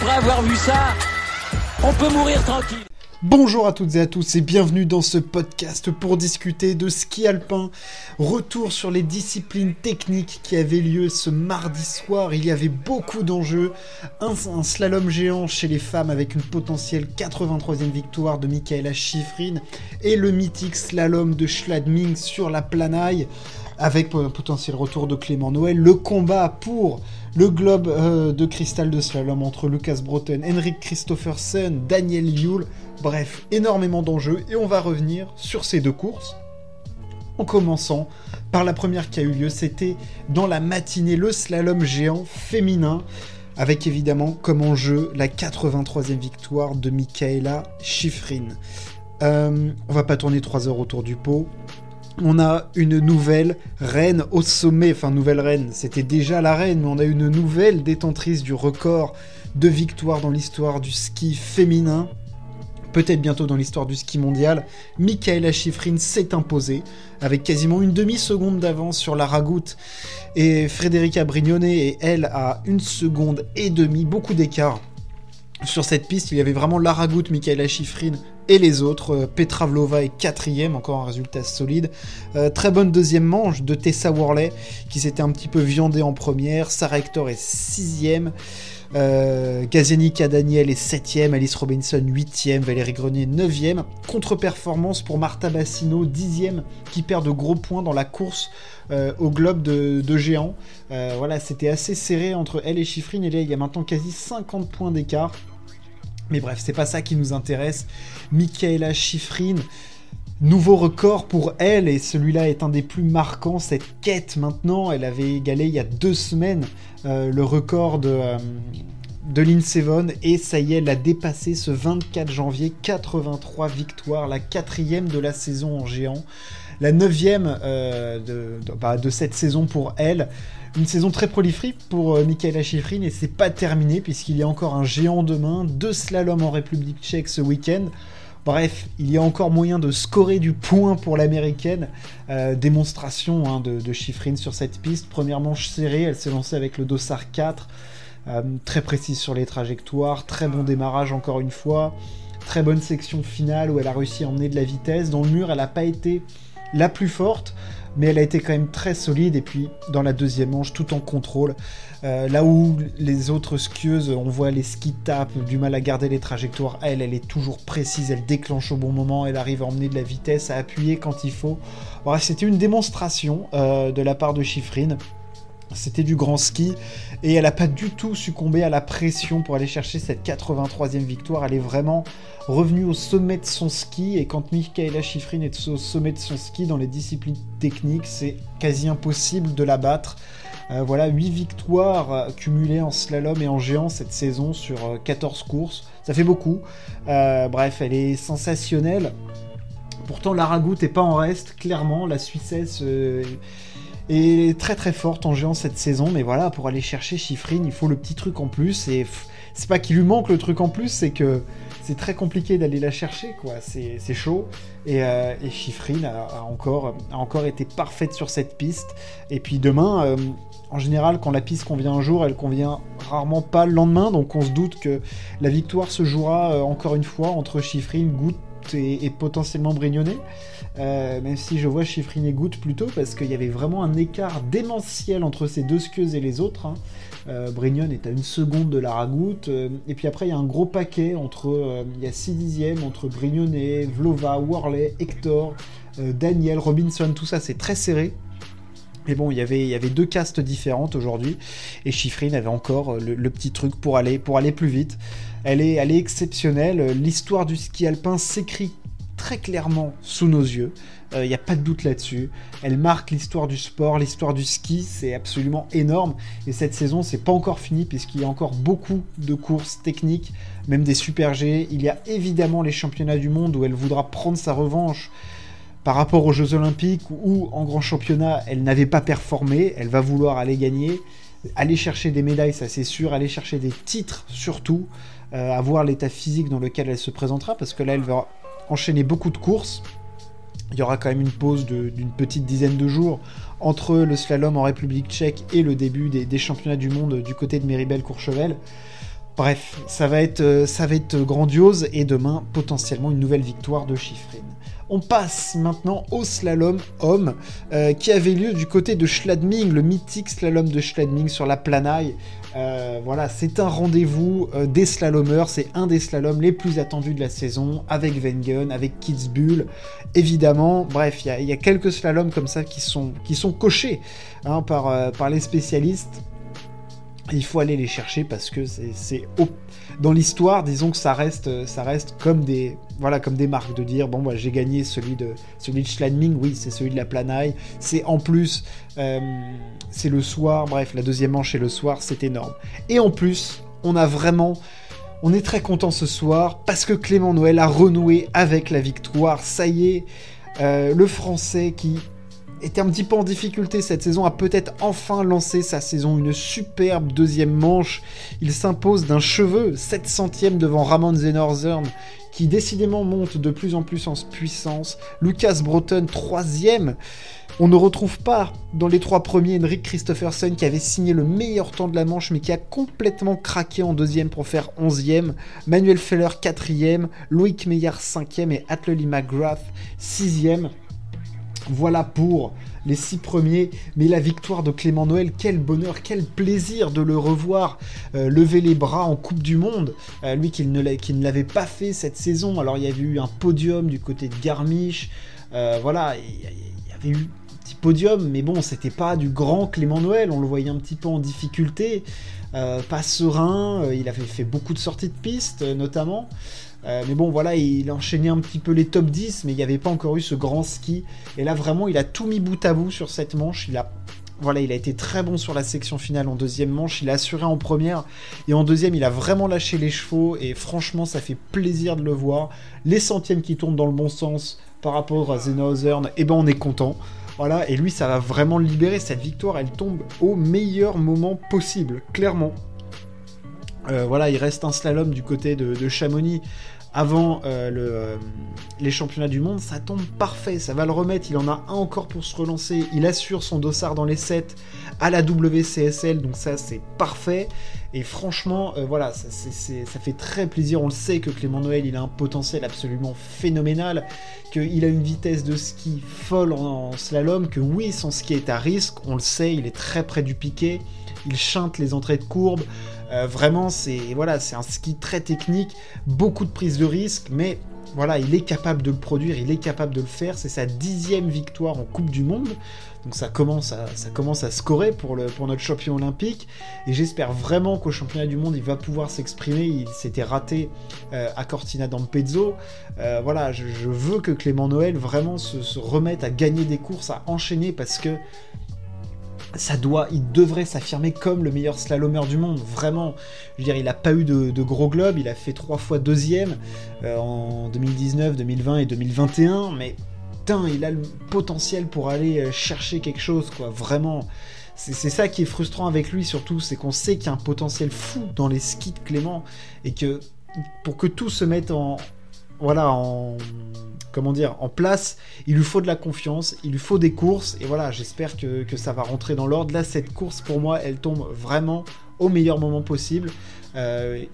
après avoir vu ça, on peut mourir tranquille. Bonjour à toutes et à tous et bienvenue dans ce podcast pour discuter de ski alpin. Retour sur les disciplines techniques qui avaient lieu ce mardi soir. Il y avait beaucoup d'enjeux. Un, slalom géant chez les femmes avec une potentielle 83e victoire de Michaela Schifrin et le mythique slalom de Schladming sur la planaille avec un potentiel retour de Clément Noël. Le combat pour le globe euh, de cristal de slalom entre Lucas Broughton, Henrik Christophersen, Daniel Yule. Bref, énormément d'enjeux et on va revenir sur ces deux courses. En commençant par la première qui a eu lieu, c'était dans la matinée le slalom géant féminin, avec évidemment comme enjeu la 83e victoire de Michaela Schifrin. Euh, on va pas tourner 3 heures autour du pot. On a une nouvelle reine au sommet, enfin nouvelle reine, c'était déjà la reine, mais on a une nouvelle détentrice du record de victoire dans l'histoire du ski féminin peut-être bientôt dans l'histoire du ski mondial, Michaela Schifrin s'est imposée avec quasiment une demi-seconde d'avance sur la Ragout et Frédérica Brignone et elle à une seconde et demie, beaucoup d'écart. Sur cette piste, il y avait vraiment la Ragout, Michaela Schifrin et les autres. Petra Vlova est quatrième, encore un résultat solide. Euh, très bonne deuxième manche de Tessa Worley qui s'était un petit peu viandée en première. Sarah Hector est sixième. Euh, Daniel est 7ème, Alice Robinson 8ème, Valérie Grenier 9ème. Contre-performance pour Marta Bassino 10ème, qui perd de gros points dans la course euh, au globe de, géant. Euh, voilà, c'était assez serré entre elle et Chiffrine, et là il y a maintenant quasi 50 points d'écart. Mais bref, c'est pas ça qui nous intéresse. Michaela Chiffrine, Nouveau record pour elle, et celui-là est un des plus marquants, cette quête maintenant, elle avait égalé il y a deux semaines euh, le record de, euh, de et ça y est, elle a dépassé ce 24 janvier, 83 victoires, la quatrième de la saison en géant, la neuvième euh, bah, de, cette saison pour elle. Une saison très prolifique pour euh, Michaela Schifrin et c'est pas terminé puisqu'il y a encore un géant demain, deux slaloms en République tchèque ce week-end. Bref, il y a encore moyen de scorer du point pour l'américaine. Euh, démonstration hein, de, de sur cette piste. Première manche serrée, elle s'est lancée avec le Dossard 4. Euh, très précise sur les trajectoires, très bon démarrage encore une fois. Très bonne section finale où elle a réussi à emmener de la vitesse. Dans le mur, elle n'a pas été la plus forte, mais elle a été quand même très solide. Et puis dans la deuxième manche, tout en contrôle, euh, là où les autres skieuses, on voit les skis tapent, du mal à garder les trajectoires, elle, elle est toujours précise, elle déclenche au bon moment, elle arrive à emmener de la vitesse, à appuyer quand il faut. Bref, c'était une démonstration euh, de la part de Chiffrine. C'était du grand ski et elle n'a pas du tout succombé à la pression pour aller chercher cette 83e victoire. Elle est vraiment revenue au sommet de son ski et quand Michaela Schifrin est au sommet de son ski dans les disciplines techniques, c'est quasi impossible de la battre. Euh, voilà, 8 victoires cumulées en slalom et en géant cette saison sur 14 euh, courses. Ça fait beaucoup. Euh, bref, elle est sensationnelle. Pourtant, la Ragout n'est pas en reste, clairement. La Suissesse est très très forte en géant cette saison. Mais voilà, pour aller chercher Chiffrine, il faut le petit truc en plus. Et c'est pas qu'il lui manque le truc en plus, c'est que c'est très compliqué d'aller la chercher, quoi. C'est chaud. Et, euh, Chiffrine a, encore, a encore été parfaite sur cette piste. Et puis demain, euh, en général, quand la piste convient un jour, elle convient rarement pas le lendemain. Donc on se doute que la victoire se jouera euh, encore une fois entre Chiffrine, Goutte et, potentiellement Brignonnet. même si je vois Chiffrine et Goutte plutôt, parce qu'il y avait vraiment un écart démentiel entre ces deux skieuses et les autres. Hein. Euh, Brignon est à une seconde de la ragoute. Euh, et puis après, il y a un gros paquet entre. Euh, il y a 6 dixièmes entre Brignonnet, Vlova, Worley, Hector, Daniel, Robinson, tout ça, c'est très serré. Mais bon, il y avait, deux castes différentes aujourd'hui. Et Chiffrine avait encore le, petit truc pour aller, plus vite. Elle est, elle est exceptionnelle. L'histoire du ski alpin s'écrit très clairement sous nos yeux. Il n'y a pas de doute là-dessus. Elle marque l'histoire du sport, l'histoire du ski, c'est absolument énorme. Et cette saison, c'est pas encore fini puisqu'il y a encore beaucoup de courses techniques, même des super G. Il y a évidemment les championnats du monde où elle voudra prendre sa revanche par rapport aux Jeux Olympiques où en grand championnat elle n'avait pas performé. Elle va vouloir aller gagner, aller chercher des médailles, ça c'est sûr, aller chercher des titres surtout, euh, avoir l'état physique dans lequel elle se présentera parce que là elle va enchaîner beaucoup de courses il y aura quand même une pause d'une petite dizaine de jours entre le slalom en République tchèque et le début des, championnats du monde du côté de Méribel Courchevel. Bref, ça va, être, ça va être grandiose et demain potentiellement une nouvelle victoire de Chiffrine. On passe maintenant au slalom homme euh, qui avait lieu du côté de Schladming, le mythique slalom de Schladming sur la Planaille. Euh, voilà, c'est un rendez-vous euh, des slalomeurs, c'est un des slaloms les plus attendus de la saison, avec Wengen, avec Kitzbühel, évidemment. Bref, il y, a quelques slaloms comme ça qui sont, cochés hein, par les spécialistes. Il faut aller les chercher parce que c'est dans l'histoire, disons que ça reste, ça reste comme des, voilà, comme des marques de dire bon, bah, j'ai gagné celui de, celui de oui, c'est celui de la Planaille. C'est en plus, euh, c'est le soir. Bref, la deuxième manche est le soir, c'est énorme. Et en plus, on a vraiment, on est très content ce soir parce que Clément Noël a renoué avec la victoire. Ça y est, euh, le Français qui était un petit peu en difficulté cette saison, a peut-être enfin lancé sa saison. Une superbe deuxième manche. Il s'impose d'un cheveu, 7 centièmes devant Ramon Zenorthern, qui décidément monte de plus en plus en puissance. Lucas Broughton, troisième. On ne retrouve pas dans les trois premiers Henrik Christopherson qui avait signé le meilleur temps de la manche mais qui a complètement craqué en deuxième pour faire onzième. Manuel Feller quatrième, Loïc Meyer cinquième et Atleli McGrath sixième. Voilà pour les six premiers, mais la victoire de Clément Noël, quel bonheur, quel plaisir de le revoir euh, lever les bras en Coupe du Monde, euh, lui qui ne, l'avait pas fait cette saison. Alors il y avait eu un podium du côté de Garmisch, euh, voilà, il y, avait eu un petit podium, mais bon, c'était pas du grand Clément Noël, on le voyait un petit peu en difficulté, pas serein, il avait fait beaucoup de sorties de piste notamment. Euh, mais bon, voilà, il enchaînait un petit peu les top 10, mais il n'y avait pas encore eu ce grand ski. Et là, vraiment, il a tout mis bout à bout sur cette manche. Il a, voilà, il a été très bon sur la section finale en deuxième manche. Il a assuré en première. Et en deuxième, il a vraiment lâché les chevaux. Et franchement, ça fait plaisir de le voir. Les centièmes qui tournent dans le bon sens par rapport à Zenhausen, et eh ben on est content. Voilà, et lui, ça va vraiment le libérer. Cette victoire, elle tombe au meilleur moment possible, clairement. Euh, voilà, il reste un slalom du côté de, Chamonix avant euh, euh, les championnats du monde, ça tombe parfait, ça va le remettre, il en a un encore pour se relancer, il assure son dossard dans les 7 à la WCSL, donc ça c'est parfait, et franchement, voilà, ça, fait très plaisir, on le sait que Clément Noël, il a un potentiel absolument phénoménal, qu'il a une vitesse de ski folle en slalom, que oui, son ski est à risque, on le sait, il est très près du piquet, il chante les entrées de courbe, euh, vraiment, c'est voilà, c'est un ski très technique, beaucoup de prise de risque, mais voilà, il est capable de le produire, il est capable de le faire. C'est sa dixième victoire en Coupe du Monde. Donc ça commence à, ça commence à scorer pour, le, pour notre champion olympique. Et j'espère vraiment qu'au championnat du monde, il va pouvoir s'exprimer. Il s'était raté euh, à Cortina d'Ampezzo. Euh, voilà, je, veux que Clément Noël vraiment se, se remette à gagner des courses, à enchaîner, parce que ça doit, il devrait s'affirmer comme le meilleur slalomeur du monde, vraiment. Je veux dire, il n'a pas eu de, gros globes, il a fait trois fois deuxième euh, en 2019, 2020 et 2021, mais putain, il a le potentiel pour aller euh, chercher quelque chose, quoi, vraiment. C'est ça qui est frustrant avec lui surtout, c'est qu'on sait qu'il y a un potentiel fou dans les skis de Clément et que pour que tout se mette en, voilà, en comment dire, en place. Il lui faut de la confiance, il lui faut des courses, et voilà, j'espère que, ça va rentrer dans l'ordre. Là, cette course, pour moi, elle tombe vraiment au meilleur moment possible. Euh,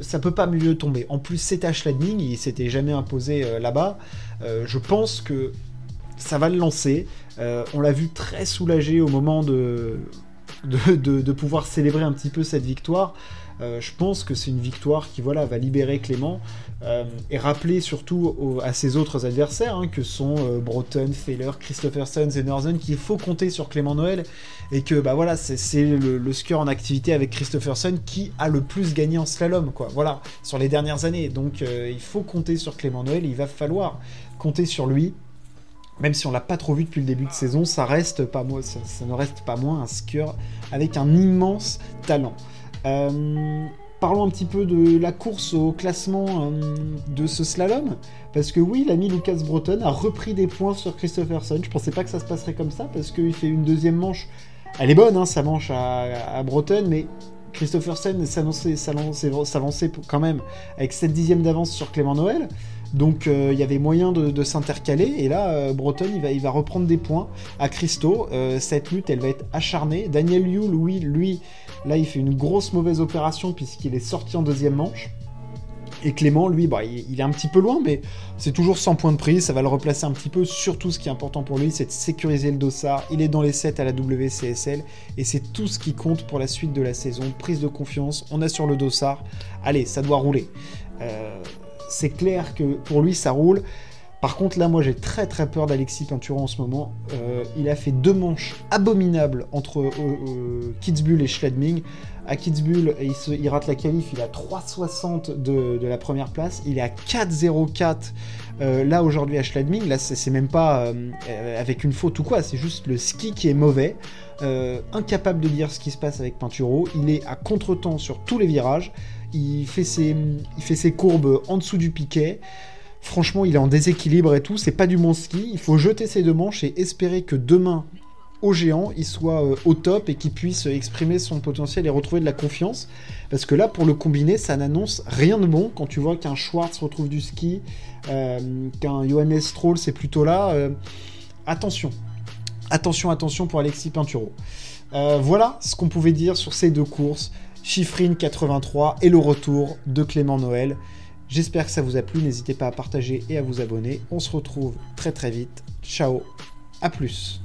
ça peut pas mieux tomber. En plus, c'est Ash Lightning, il s'était jamais imposé euh, là-bas. Euh, je pense que ça va le lancer. on l'a vu très soulagé au moment de, de, pouvoir célébrer un petit peu cette victoire. Euh, je pense que c'est une victoire qui voilà, va libérer Clément euh, et rappeler surtout à ses autres adversaires, hein, que sont euh, Broughton, Feller, Christopherson, Zenorzen, qu'il faut compter sur Clément Noël et que bah, voilà, c'est le, skieur en activité avec Christopherson qui a le plus gagné en slalom, quoi, voilà, sur les dernières années. Donc il faut compter sur Clément Noël, il va falloir compter sur lui même si on l'a pas trop vu depuis le début de saison, ça ne reste pas moins un skieur avec un immense talent. Euh, parlons un petit peu de la course au classement euh, de ce slalom. Parce que oui, l'ami Lucas Breton a repris des points sur Christopherson. Je pensais pas que ça se passerait comme ça, parce qu'il fait une deuxième manche. Elle est bonne, hein, sa manche à, à Breton, mais Christopherson s'avançait quand même avec 7 dixièmes d'avance sur Clément Noël. Donc il y avait moyen de, s'intercaler. Et là, Breton, il va, reprendre des points à Christo. cette lutte, elle va être acharnée. Daniel Yule, oui, lui, là, il fait une grosse mauvaise opération puisqu'il est sorti en deuxième manche. Et Clément, lui, bah, il, est un petit peu loin, mais c'est toujours 100 points de prix, ça va le replacer un petit peu. Surtout, ce qui est important pour lui, c'est de sécuriser le dossard. Il est dans les 7 à la WCSL, et c'est tout ce qui compte pour la suite de la saison. Prise de confiance, on a sur le dossard. Allez, ça doit rouler. Euh, c'est clair que pour lui, ça roule. Par contre, là, moi, j'ai très très peur d'Alexis Peinturon en ce moment. Euh, il a fait deux manches abominables entre euh, euh, Kitzbühel et Schladming. À Kitzbühel, il, rate la qualif, il a 3,60 de, de, la première place. Il est à 4,04 là aujourd'hui à Schladming. Là, c'est même pas avec une faute ou quoi, c'est juste le ski qui est mauvais. incapable de dire ce qui se passe avec Pinturo. Il est à contre-temps sur tous les virages. Il fait ses, il fait ses courbes en dessous du piquet. Franchement, il est en déséquilibre et tout. C'est pas du bon ski. Il faut jeter ses deux manches et espérer que demain, au géant, il soit euh, au top et qu'il puisse exprimer son potentiel et retrouver de la confiance. Parce que là, pour le combiné, ça n'annonce rien de bon. Quand tu vois qu'un Schwartz retrouve du ski, euh, qu'un Johannes Stroll, c'est plutôt là. Euh, attention. Attention, attention pour Alexis Pinturo. voilà ce qu'on pouvait dire sur ces deux courses. Chiffrine 83 et le retour de Clément Noël. J'espère que ça vous a plu, n'hésitez pas à partager et à vous abonner. On se retrouve très très vite. Ciao, à plus